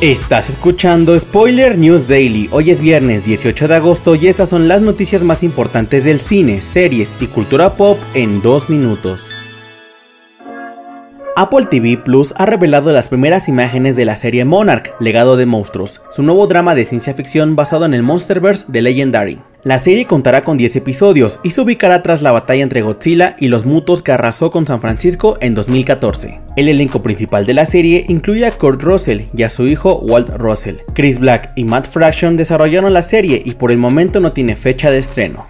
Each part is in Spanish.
Estás escuchando Spoiler News Daily. Hoy es viernes 18 de agosto y estas son las noticias más importantes del cine, series y cultura pop en dos minutos. Apple TV Plus ha revelado las primeras imágenes de la serie Monarch, Legado de Monstruos, su nuevo drama de ciencia ficción basado en el Monsterverse de Legendary. La serie contará con 10 episodios y se ubicará tras la batalla entre Godzilla y los mutos que arrasó con San Francisco en 2014. El elenco principal de la serie incluye a Kurt Russell y a su hijo Walt Russell. Chris Black y Matt Fraction desarrollaron la serie y por el momento no tiene fecha de estreno.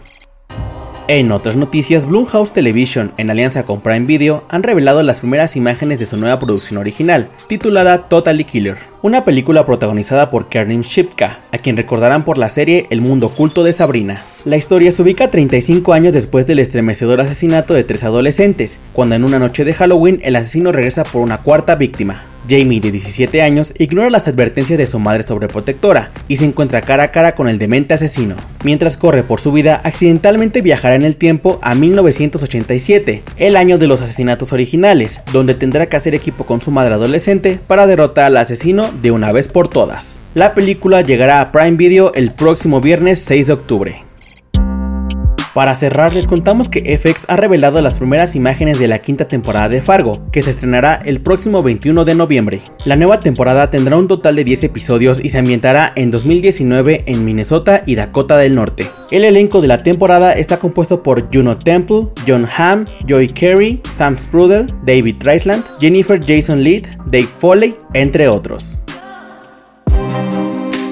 En otras noticias, Blumhouse Television, en alianza con Prime Video, han revelado las primeras imágenes de su nueva producción original, titulada Totally Killer, una película protagonizada por Kernim Shipka, a quien recordarán por la serie El mundo oculto de Sabrina. La historia se ubica 35 años después del estremecedor asesinato de tres adolescentes, cuando en una noche de Halloween el asesino regresa por una cuarta víctima, Jamie, de 17 años, ignora las advertencias de su madre sobreprotectora y se encuentra cara a cara con el demente asesino. Mientras corre por su vida, accidentalmente viajará en el tiempo a 1987, el año de los asesinatos originales, donde tendrá que hacer equipo con su madre adolescente para derrotar al asesino de una vez por todas. La película llegará a Prime Video el próximo viernes 6 de octubre. Para cerrar, les contamos que FX ha revelado las primeras imágenes de la quinta temporada de Fargo, que se estrenará el próximo 21 de noviembre. La nueva temporada tendrá un total de 10 episodios y se ambientará en 2019 en Minnesota y Dakota del Norte. El elenco de la temporada está compuesto por Juno Temple, John Hamm, Joy Carey, Sam Sprudel, David Treisland, Jennifer Jason Leigh, Dave Foley, entre otros.